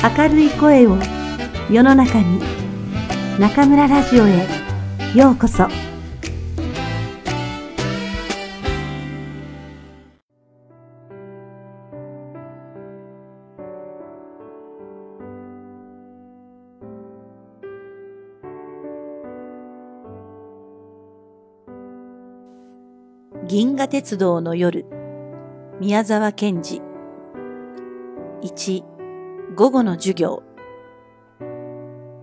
明るい声を世の中に中村ラジオへようこそ。銀河鉄道の夜宮沢賢治。1午後の授業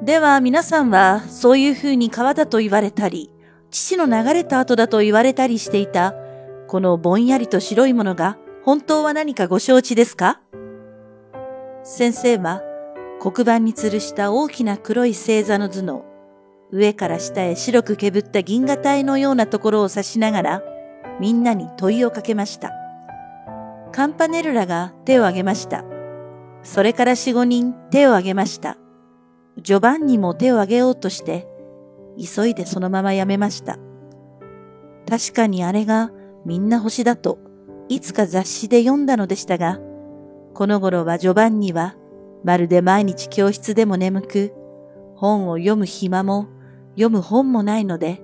では皆さんはそういう風に川だと言われたり父の流れた後だと言われたりしていたこのぼんやりと白いものが本当は何かご承知ですか？先生は黒板に吊るした大きな黒い星座の図の上から下へ白くけぶった銀河帯のようなところを指しながらみんなに問いをかけました。カンパネルラが手を挙げました。それから四五人手を挙げました。ジョバンニも手を挙げようとして、急いでそのままやめました。確かにあれがみんな星だと、いつか雑誌で読んだのでしたが、この頃はジョバンニは、まるで毎日教室でも眠く、本を読む暇も、読む本もないので、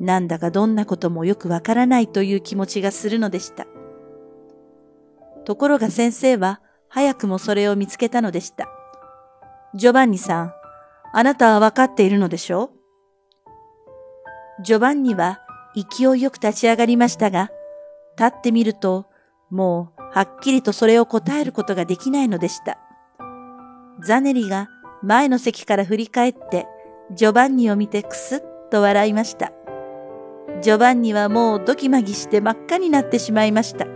なんだかどんなこともよくわからないという気持ちがするのでした。ところが先生は早くもそれを見つけたのでした。ジョバンニさん、あなたはわかっているのでしょう？ジョバンニは勢いよく立ち上がりましたが、立ってみると、もうはっきりとそれを答えることができないのでした。ザネリが前の席から振り返って、ジョバンニを見てくすっと笑いました。ジョバンニはもうドキマギして真っ赤になってしまいました。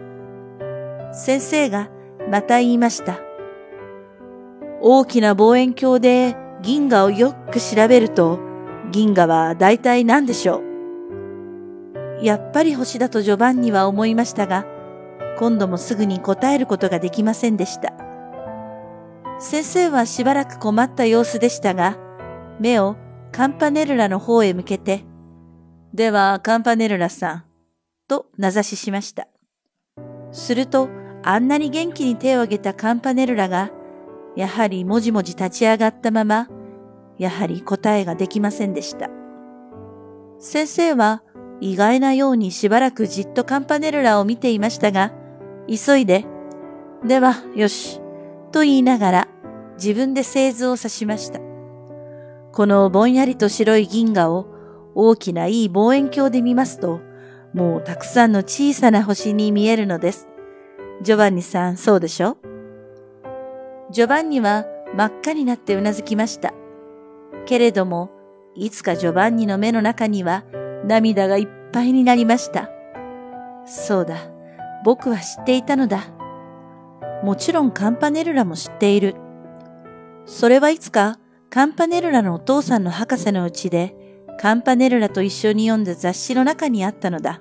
先生がまた言いました。大きな望遠鏡で銀河をよく調べると、銀河は大体何でしょう？やっぱり星だとジョバンニは思いましたが、今度もすぐに答えることができませんでした。先生はしばらく困った様子でしたが、目をカンパネルラの方へ向けて、では、カンパネルラさん、と名指ししました。すると、あんなに元気に手を挙げたカンパネルラが、やはりもじもじ立ち上がったまま、やはり答えができませんでした。先生は意外なようにしばらくじっとカンパネルラを見ていましたが、急いで、では、よし、と言いながら自分で製図を指しました。このぼんやりと白い銀河を大きないい望遠鏡で見ますと、もうたくさんの小さな星に見えるのです。ジョバンニさん、そうでしょ？ジョバンニは真っ赤になってうなずきました。けれども、いつかジョバンニの目の中には涙がいっぱいになりました。そうだ、僕は知っていたのだ。もちろんカンパネルラも知っている。それはいつかカンパネルラのお父さんの博士のうちでカンパネルラと一緒に読んだ雑誌の中にあったのだ。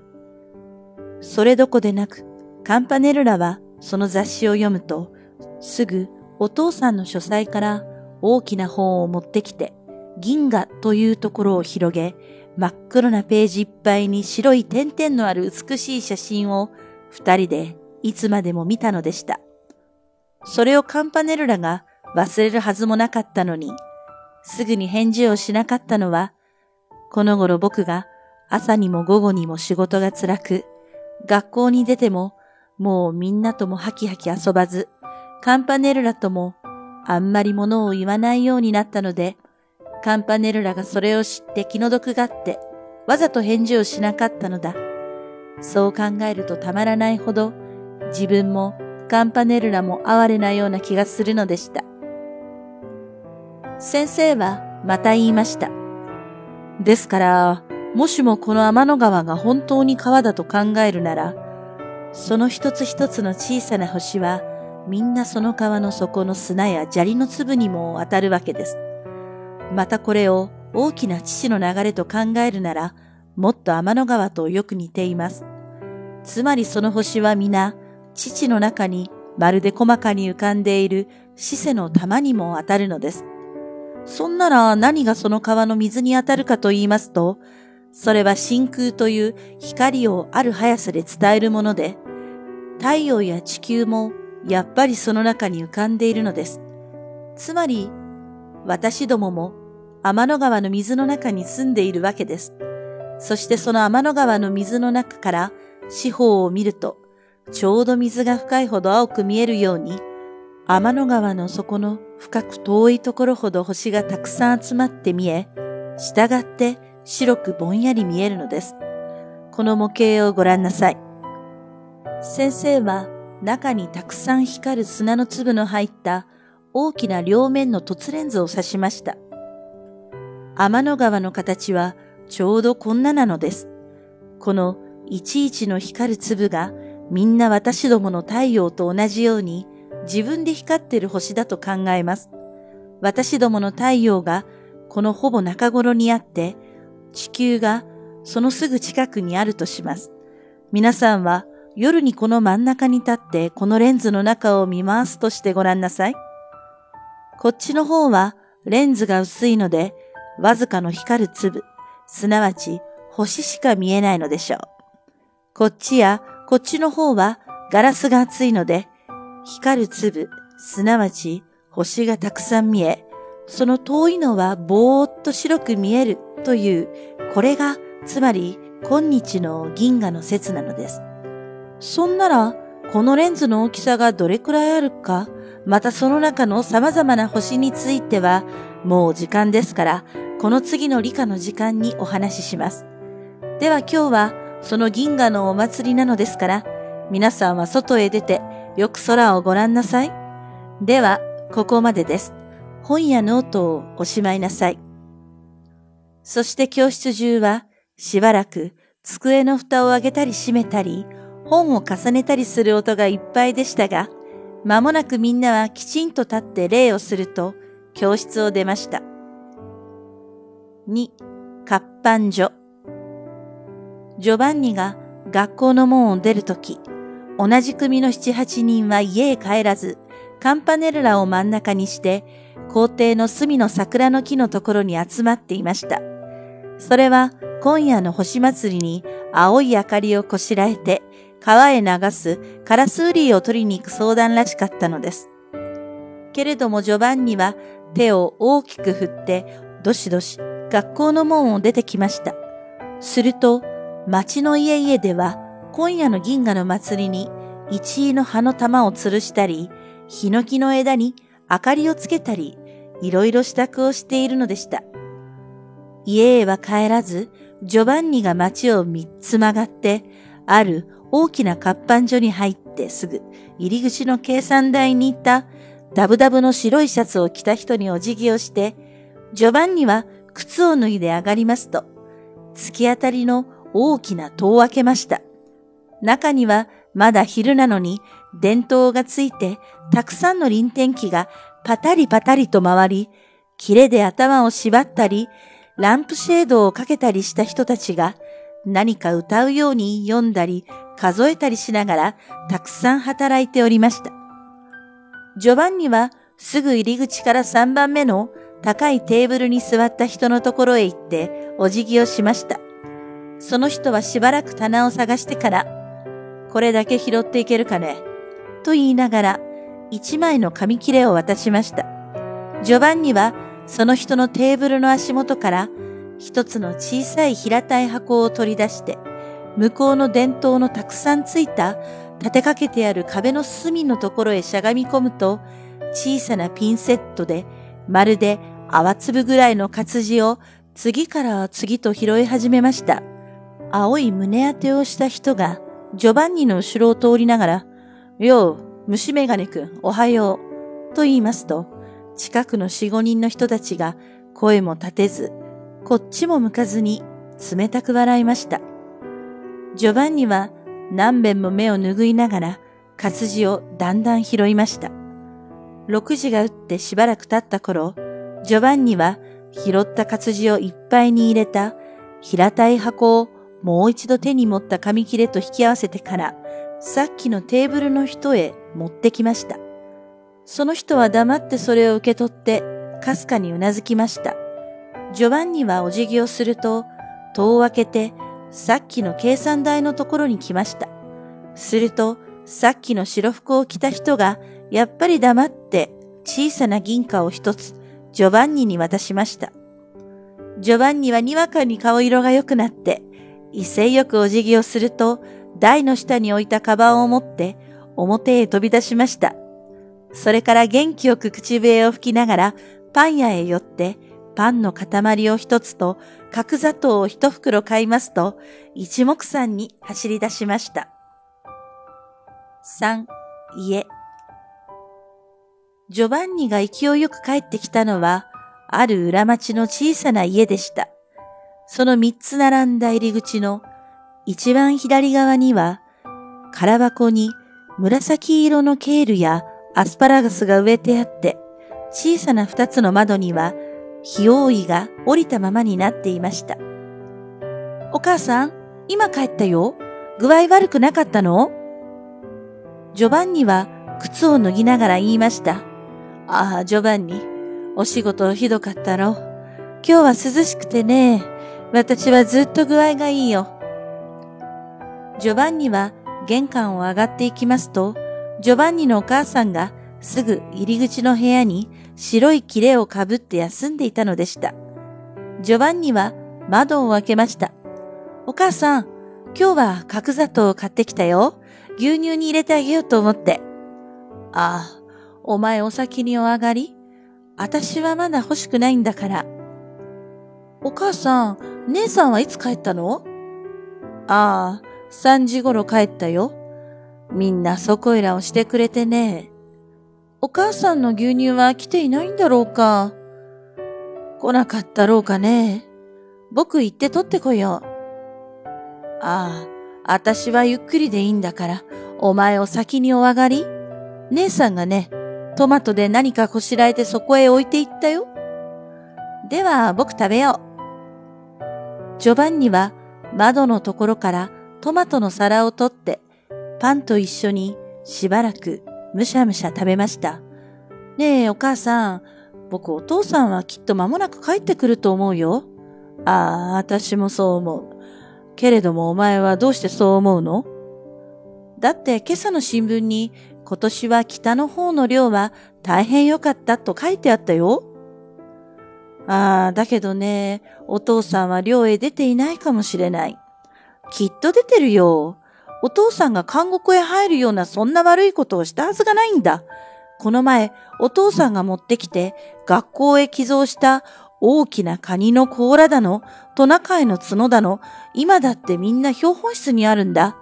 それどこでなく、カンパネルラはその雑誌を読むと、すぐお父さんの書斎から大きな本を持ってきて、銀河というところを広げ、真っ黒なページいっぱいに白い点々のある美しい写真を二人でいつまでも見たのでした。それをカンパネルラが忘れるはずもなかったのに、すぐに返事をしなかったのは、この頃僕が朝にも午後にも仕事が辛く、学校に出てももうみんなともハキハキ遊ばず、カンパネルラともあんまりものを言わないようになったので、カンパネルラがそれを知って気の毒がって、わざと返事をしなかったのだ。そう考えるとたまらないほど、自分もカンパネルラも哀れなような気がするのでした。先生はまた言いました。ですから、もしもこの天の川が本当に川だと考えるなら、その一つ一つの小さな星は、みんなその川の底の砂や砂利の粒にも当たるわけです。またこれを大きな父の流れと考えるなら、もっと天の川とよく似ています。つまりその星は皆、父の中にまるで細かに浮かんでいる死世の玉にも当たるのです。そんなら何がその川の水に当たるかと言いますと、それは真空という光をある速さで伝えるもので、太陽や地球もやっぱりその中に浮かんでいるのです。つまり、私どもも天の川の水の中に住んでいるわけです。そしてその天の川の水の中から四方を見ると、ちょうど水が深いほど青く見えるように、天の川の底の深く遠いところほど星がたくさん集まって見え、従って白くぼんやり見えるのです。この模型をご覧なさい。先生は中にたくさん光る砂の粒の入った大きな両面の凸レンズを指しました。天の川の形はちょうどこんななのです。このいちいちの光る粒がみんな私どもの太陽と同じように自分で光ってる星だと考えます。私どもの太陽がこのほぼ中頃にあって、地球がそのすぐ近くにあるとします。皆さんは夜にこの真ん中に立ってこのレンズの中を見回すとしてごらんなさい。こっちの方はレンズが薄いので、わずかの光る粒、すなわち星しか見えないのでしょう。こっちやこっちの方はガラスが厚いので、光る粒、すなわち星がたくさん見え、その遠いのはぼーっと白く見えるという、これがつまり今日の銀河の説なのです。そんなら、このレンズの大きさがどれくらいあるか、またその中の様々な星については、もう時間ですから、この次の理科の時間にお話しします。では今日は、その銀河のお祭りなのですから、皆さんは外へ出て、よく空をご覧なさい。では、ここまでです。本やノートをおしまいなさい。そして教室中は、しばらく机の蓋を上げたり閉めたり、本を重ねたりする音がいっぱいでしたが、間もなくみんなはきちんと立って礼をすると、教室を出ました。2、活版所。ジョバンニが学校の門を出るとき、同じ組の七八人は家へ帰らず、カンパネルラを真ん中にして、校庭の隅の桜の木のところに集まっていました。それは今夜の星祭りに青い明かりをこしらえて川へ流すカラスウリーを取りに行く相談らしかったのです。けれどもジョバンニは手を大きく振ってどしどし学校の門を出てきました。すると町の家々では今夜の銀河の祭りに一位の葉の玉を吊るしたり、ヒノキの枝に明かりをつけたり、いろいろ支度をしているのでした。家へは帰らず、ジョバンニが街を三つ曲がって、ある大きな活版所に入ってすぐ、入り口の計算台にいた、ダブダブの白いシャツを着た人にお辞儀をして、ジョバンニは靴を脱いで上がりますと、突き当たりの大きな戸を開けました。中にはまだ昼なのに電灯がついて、たくさんの臨天機がパタリパタリと回り、キレで頭を縛ったり、ランプシェードをかけたりした人たちが何か歌うように読んだり数えたりしながらたくさん働いておりました。ジョバンニはすぐ入り口から3番目の高いテーブルに座った人のところへ行ってお辞儀をしました。その人はしばらく棚を探してから、これだけ拾っていけるかねと言いながら一枚の紙切れを渡しました。ジョバンニはその人のテーブルの足元から一つの小さい平たい箱を取り出して、向こうの伝統のたくさんついた立てかけてある壁の隅のところへしゃがみ込むと、小さなピンセットで、まるで泡粒ぐらいの活字を次から次と拾い始めました。青い胸当てをした人が、ジョバンニの後ろを通りながら、よう、虫眼鏡くん、おはよう、と言いますと、近くの四五人の人たちが声も立てず、こっちも向かずに冷たく笑いました。ジョバンニは何遍も目を拭いながら活字をだんだん拾いました。6時が打ってしばらく経った頃、ジョバンニは拾った活字をいっぱいに入れた平たい箱をもう一度手に持った紙切れと引き合わせてから、さっきのテーブルの人へ持ってきました。その人は黙ってそれを受け取って、かすかにうなずきました。ジョバンニはお辞儀をすると、戸を開けて、さっきの計算台のところに来ました。すると、さっきの白服を着た人が、やっぱり黙って小さな銀貨を一つ、ジョバンニに渡しました。ジョバンニはにわかに顔色が良くなって、威勢よくお辞儀をすると、台の下に置いたカバンを持って表へ飛び出しました。それから元気よく口笛を吹きながらパン屋へ寄ってパンの塊を一つと角砂糖を一袋買いますと一目散に走り出しました。三、家。ジョバンニが勢いよく帰ってきたのは、ある裏町の小さな家でした。その三つ並んだ入り口の一番左側には、空箱に紫色のケールやアスパラガスが植えてあって、小さな二つの窓には、火覆いが降りたままになっていました。お母さん、今帰ったよ。具合悪くなかったの？ジョバンニは靴を脱ぎながら言いました。ああ、ジョバンニ、お仕事ひどかったろ。今日は涼しくてね。私はずっと具合がいいよ。ジョバンニは玄関を上がっていきますと、ジョバンニのお母さんがすぐ入り口の部屋に白い切れをかぶって休んでいたのでした。ジョバンニは窓を開けました。お母さん、今日は角砂糖を買ってきたよ。牛乳に入れてあげようと思って。ああ、お前お先にお上がり私はまだ欲しくないんだから。お母さん、姉さんはいつ帰ったの？ああ、3時頃帰ったよ。みんなそこいらをしてくれてね。お母さんの牛乳は来ていないんだろうか？来なかったろうかね？僕行って取ってこよう。ああ、あたしはゆっくりでいいんだから、お前を先にお上がり姉さんがね、トマトで何かこしらえてそこへ置いていったよ。では僕食べよう。ジョバンニは窓のところからトマトの皿を取ってパンと一緒にしばらくむしゃむしゃ食べました。ねえお母さん、僕お父さんはきっと間もなく帰ってくると思うよ。ああ、私もそう思う。けれどもお前はどうしてそう思うの？だって今朝の新聞に今年は北の方の量は大変良かったと書いてあったよ。ああ、だけどね、お父さんは寮へ出ていないかもしれない。きっと出てるよ。お父さんが監獄へ入るようなそんな悪いことをしたはずがないんだ。この前、お父さんが持ってきて、学校へ寄贈した大きなカニの甲羅だの、トナカイの角だの、今だってみんな標本室にあるんだ。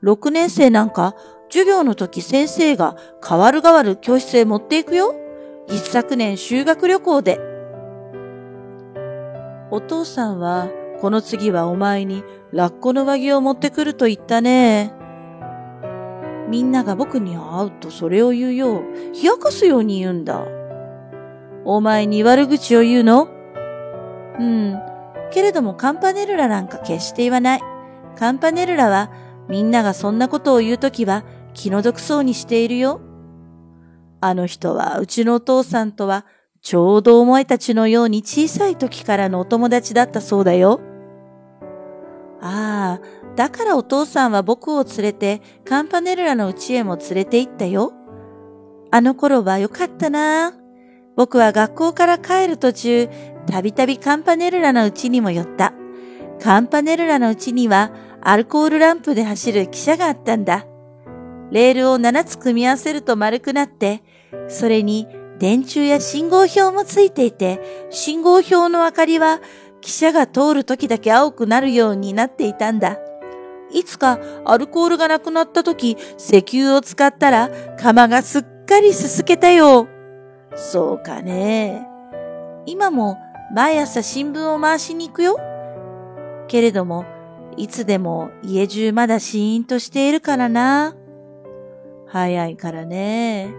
六年生なんか、授業の時先生が代わる代わる教室へ持っていくよ。一昨年修学旅行で。お父さんは、この次はお前にラッコの上着を持ってくると言ったね。みんなが僕に会うとそれを言うよう。冷やかすように言うんだ。お前に悪口を言うの？うん。けれどもカンパネルラなんか決して言わない。カンパネルラはみんながそんなことを言うときは気の毒そうにしているよ。あの人はうちのお父さんとはちょうどお前たちのように小さい時からのお友達だったそうだよ。ああ、だからお父さんは僕を連れてカンパネルラの家へも連れて行ったよ。あの頃はよかったな。僕は学校から帰る途中、たびたびカンパネルラの家にも寄った。カンパネルラの家にはアルコールランプで走る汽車があったんだ。レールを7つ組み合わせると丸くなって、それに電柱や信号表もついていて、信号表の明かりは汽車が通る時だけ青くなるようになっていたんだ。いつかアルコールがなくなった時、石油を使ったら釜がすっかりすすけたよ。そうかね。今も毎朝新聞を回しに行くよ。けれども、いつでも家中まだシーンとしているからな。早いからね。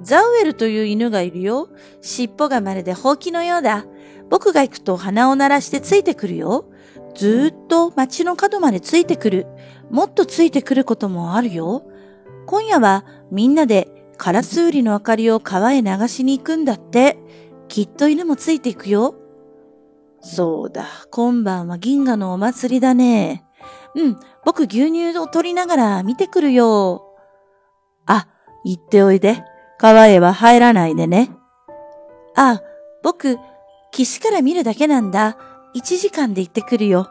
ザウエルという犬がいるよ。尻尾がまるでほうきのようだ。僕が行くと鼻を鳴らしてついてくるよ。ずっと街の角までついてくる。もっとついてくることもあるよ。今夜はみんなでカラスウリの明かりを川へ流しに行くんだって。きっと犬もついていくよ。そうだ、今晩は銀河のお祭りだね。うん、僕牛乳を取りながら見てくるよ。あ、行っておいで。川へは入らないでね。あ、僕、岸から見るだけなんだ。1時間で行ってくるよ。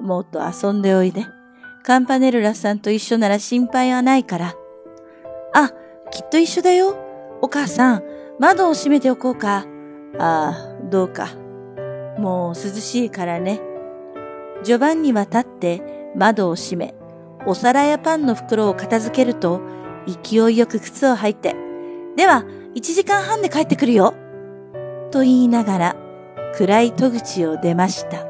もっと遊んでおいで。カンパネルラさんと一緒なら心配はないから。あ、きっと一緒だよ。お母さん、窓を閉めておこうか。ああ、どうか。もう涼しいからね。ジョバンニは立って窓を閉め、お皿やパンの袋を片付けると、勢いよく靴を履いて、では、1時間半で帰ってくるよ。と言いながら、暗い戸口を出ました。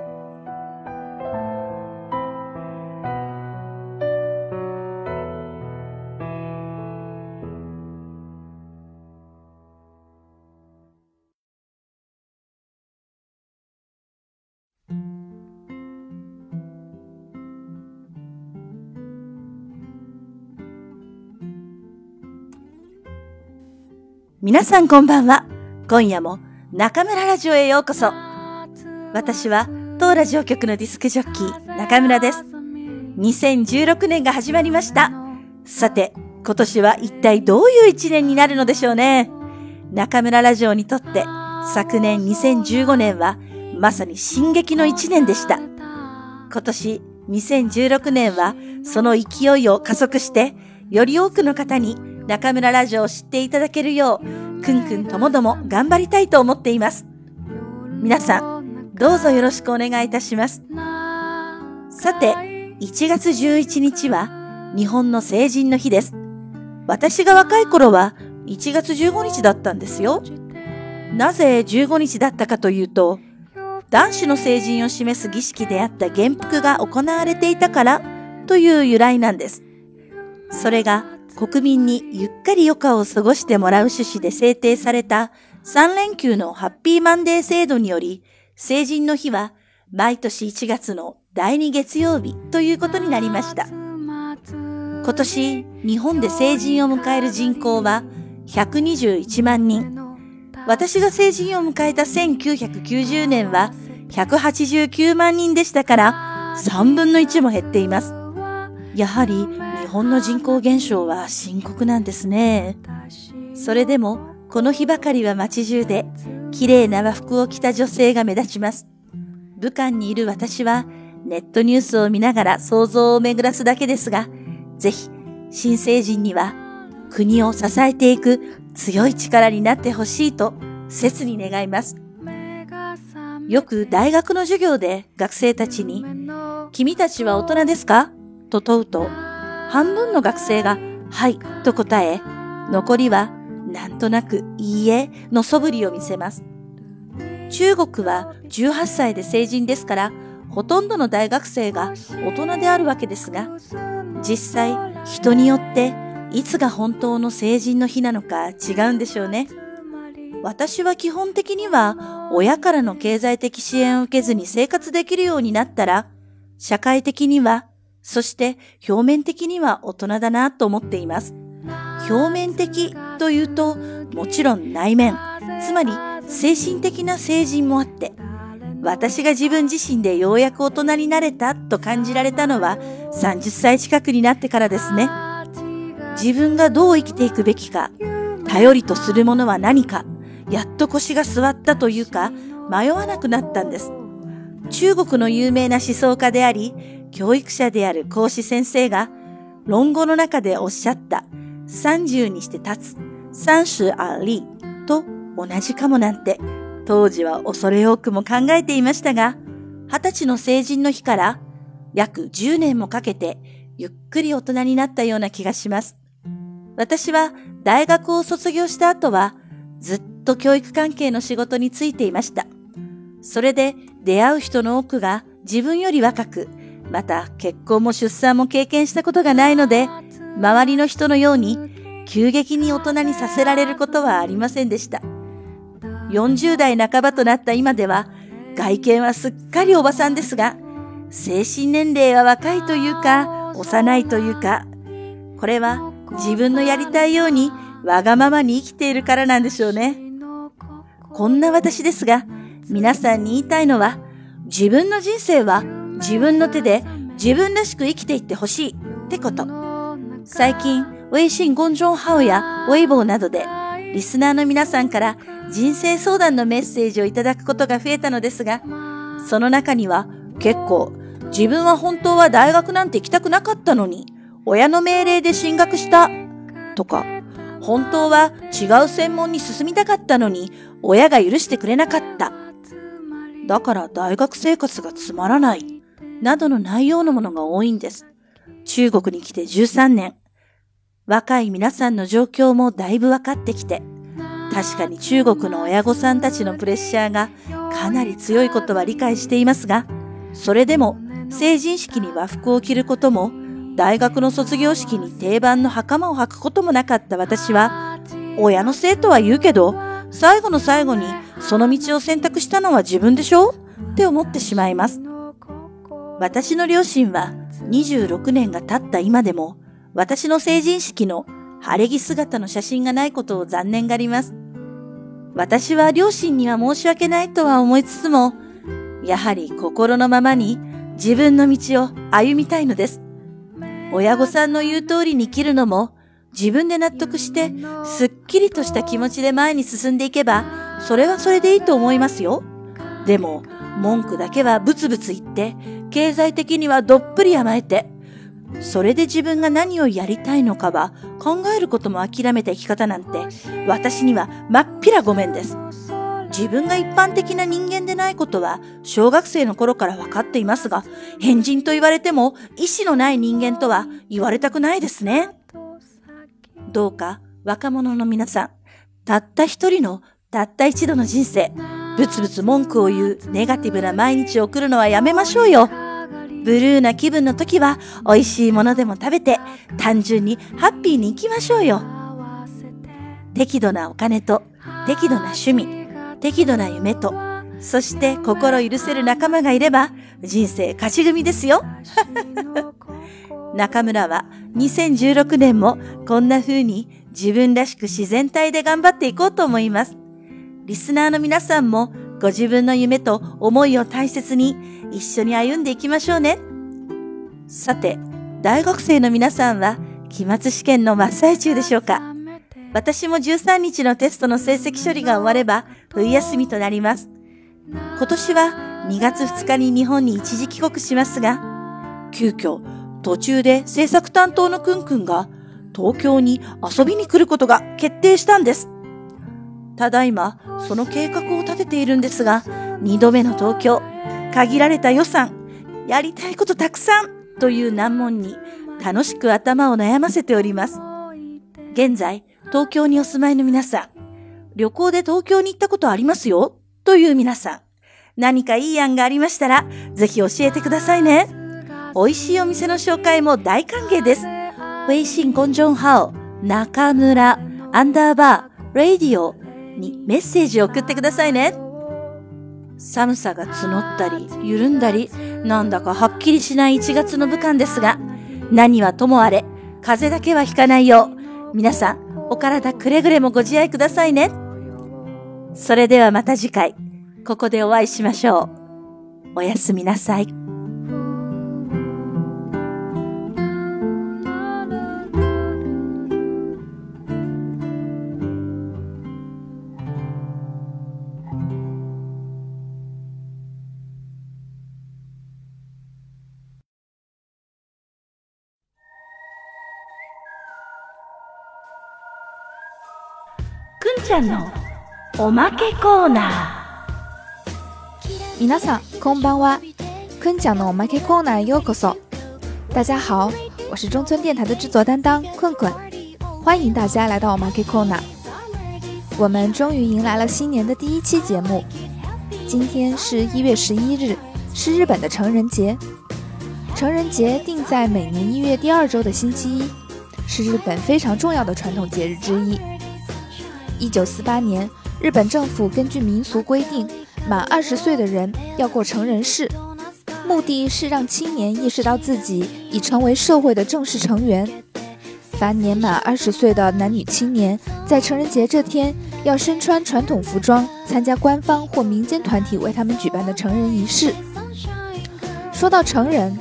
皆さんこんばんは。今夜も中村ラジオへようこそ。私は当ラジオ局のディスクジョッキー中村です。2016年が始まりました。さて、今年は一体どういう一年になるのでしょうね。中村ラジオにとって昨年2015年はまさに進撃の一年でした。今年2016年はその勢いを加速してより多くの方に中村ラジオを知っていただけるよう、くんくんともども頑張りたいと思っています。皆さん、どうぞよろしくお願いいたします。さて、1月11日は日本の成人の日です。私が若い頃は1月15日だったんですよ。なぜ15日だったかというと、男子の成人を示す儀式であった元服が行われていたからという由来なんです。それが国民にゆっかり余暇を過ごしてもらう趣旨で制定された3連休のハッピーマンデー制度により、成人の日は毎年1月の第2月曜日ということになりました。今年、日本で成人を迎える人口は121万人。私が成人を迎えた1990年は189万人でしたから3分の1も減っています。やはり日本の人口減少は深刻なんですね。それでも、この日ばかりは街中で、綺麗な和服を着た女性が目立ちます。武漢にいる私は、ネットニュースを見ながら想像を巡らすだけですが、ぜひ、新成人には、国を支えていく強い力になってほしいと、切に願います。よく大学の授業で学生たちに、君たちは大人ですか？と問うと、半分の学生が、はい、と答え、残りは、なんとなく、いいえ、の素振りを見せます。中国は18歳で成人ですから、ほとんどの大学生が大人であるわけですが、実際、人によって、いつが本当の成人の日なのか違うんでしょうね。私は基本的には、親からの経済的支援を受けずに生活できるようになったら、社会的にはそして表面的には大人だなと思っています。表面的というと、もちろん内面、つまり精神的な成人もあって、私が自分自身でようやく大人になれたと感じられたのは30歳近くになってからですね。自分がどう生きていくべきか、頼りとするものは何か、やっと腰が座ったというか、迷わなくなったんです。中国の有名な思想家であり、教育者である講師先生が、論語の中でおっしゃった30にして立つ、三十ありと同じかもなんて、当時は恐れ多くも考えていましたが、二十歳の成人の日から約10年もかけてゆっくり大人になったような気がします。私は大学を卒業した後はずっと教育関係の仕事に就いていました。それで出会う人の多くが自分より若くまた結婚も出産も経験したことがないので、周りの人のように急激に大人にさせられることはありませんでした。40代半ばとなった今では、外見はすっかりおばさんですが、精神年齢は若いというか、幼いというか、これは自分のやりたいようにわがままに生きているからなんでしょうね。こんな私ですが、皆さんに言いたいのは、自分の人生は自分の手で自分らしく生きていってほしいってこと。最近、微信公众号やウェイボーなどでリスナーの皆さんから人生相談のメッセージをいただくことが増えたのですが、その中には結構自分は本当は大学なんて行きたくなかったのに、親の命令で進学したとか、本当は違う専門に進みたかったのに、親が許してくれなかった。だから大学生活がつまらない。などの内容のものが多いんです。中国に来て13年。若い皆さんの状況もだいぶ分かってきて、確かに中国の親御さんたちのプレッシャーがかなり強いことは理解していますが、それでも成人式に和服を着ることも、大学の卒業式に定番の袴を履くこともなかった私は、親のせいとは言うけど、最後の最後にその道を選択したのは自分でしょ？って思ってしまいます。私の両親は26年が経った今でも、私の成人式の晴れ着姿の写真がないことを残念がります。私は両親には申し訳ないとは思いつつも、やはり心のままに自分の道を歩みたいのです。親御さんの言う通りに生きるのも自分で納得してすっきりとした気持ちで前に進んでいけばそれはそれでいいと思いますよ。でも文句だけはブツブツ言って経済的にはどっぷり甘えてそれで自分が何をやりたいのかは考えることも諦めた生き方なんて私にはまっぴらごめんです。自分が一般的な人間でないことは小学生の頃から分かっていますが、変人と言われても意志のない人間とは言われたくないですね。どうか若者の皆さん、たった一人のたった一度の人生、ぶつぶつ文句を言うネガティブな毎日を送るのはやめましょうよ。ブルーな気分の時は美味しいものでも食べて単純にハッピーに行きましょうよ。適度なお金と適度な趣味、適度な夢と、そして心許せる仲間がいれば人生勝ち組ですよ。中村は2016年もこんな風に自分らしく自然体で頑張っていこうと思います。リスナーの皆さんもご自分の夢と思いを大切に一緒に歩んでいきましょうね。さて、大学生の皆さんは期末試験の真っ最中でしょうか私も13日のテストの成績処理が終われば冬休みとなります。今年は2月2日に日本に一時帰国しますが、急遽途中で制作担当のくんくんが東京に遊びに来ることが決定したんです。ただいまその計画を立てているんですが、2度目の東京、限られた予算、やりたいことたくさんという難問に楽しく頭を悩ませております。現在、東京にお住まいの皆さん、旅行で東京に行ったことありますよという皆さん、何かいい案がありましたら、ぜひ教えてくださいね。美味しいお店の紹介も大歓迎です。微信公众号、中村、アンダーバー、ラディオにメッセージを送ってくださいね。寒さが募ったり、緩んだり、なんだかはっきりしない1月の武漢ですが、何はともあれ、風邪だけはひかないよう、皆さん、お体くれぐれもご自愛くださいね。それではまた次回、ここでお会いしましょう。おやすみなさい。ちゃんのおまけコーナー。皆さんこんばんは。くんちゃんのおまけコーナーようこそ。大家好，我是中村电台的制作担当困困，欢迎大家来到 Omake Corner。我们终于迎来了新年的第一期节目。今天是一月十一日，是日本的成人节。成人节定在每年一月第二周的星期一，是日本非常重要的传统节日之一。 一九四八年，日本政府根据民俗规定，满二十岁的人要过成人式，目的是让青年意识到自己已成为社会的正式成员。凡年满二十岁的男女青年，在成人节这天要身穿传统服装，参加官方或民间团体为他们举办的成人仪式。说到成人，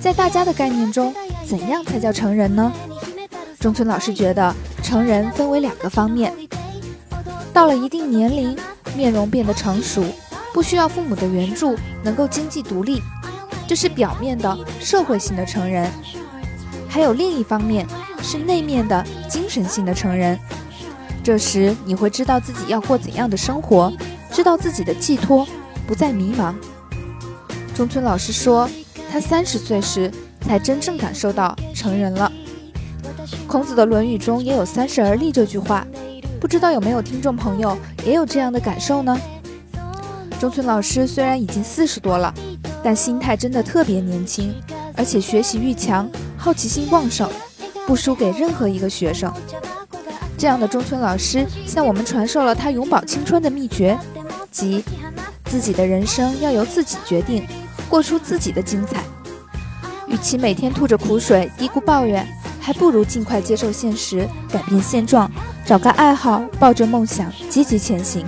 在大家的概念中，怎样才叫成人呢？中村老师觉得，成人分为两个方面。到了一定年龄，面容变得成熟，不需要父母的援助，能够经济独立，这是表面的社会性的成人。还有另一方面是内面的精神性的成人。这时你会知道自己要过怎样的生活，知道自己的寄托，不再迷茫。中村老师说，他三十岁时才真正感受到成人了。孔子的《论语》中也有“三十而立”这句话。不知道有没有听众朋友也有这样的感受呢？中村老师虽然已经四十多了，但心态真的特别年轻，而且学习欲强，好奇心旺盛，不输给任何一个学生。这样的中村老师向我们传授了他永葆青春的秘诀，即自己的人生要由自己决定，过出自己的精彩。与其每天吐着苦水、嘀咕抱怨，还不如尽快接受现实，改变现状。找个爱好，抱着梦想，积极前行。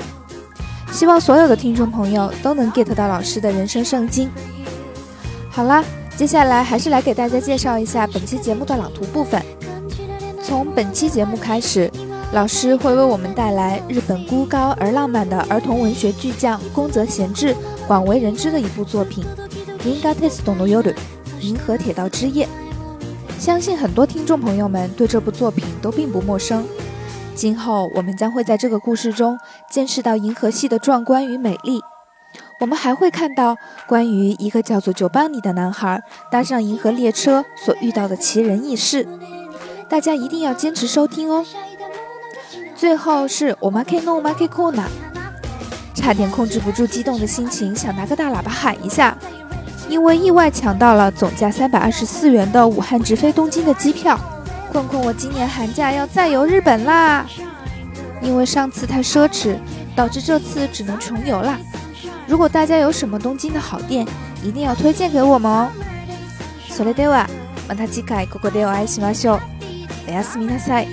希望所有的听众朋友都能 get 到老师的人生圣经。好啦，接下来还是来给大家介绍一下本期节目的朗读部分。从本期节目开始，老师会为我们带来日本孤高而浪漫的儿童文学巨匠宫泽贤治广为人知的一部作品《银河铁道之夜》。相信很多听众朋友们对这部作品都并不陌生。今后我们将会在这个故事中见识到银河系的壮观与美丽，我们还会看到关于一个叫做九班尼的男孩搭上银河列车所遇到的奇人异事，大家一定要坚持收听哦。最后是我们 K No m a K Kona，差点控制不住激动的心情，想拿个大喇叭喊一下，因为意外抢到了总价三百二十四元的武汉直飞东京的机票。困困，我今年寒假要再游日本啦！因为上次太奢侈，导致这次只能穷游啦。如果大家有什么东京的好店，一定要推荐给我们哦。それではまた次回ここでお会いしましょう。おやすみなさい。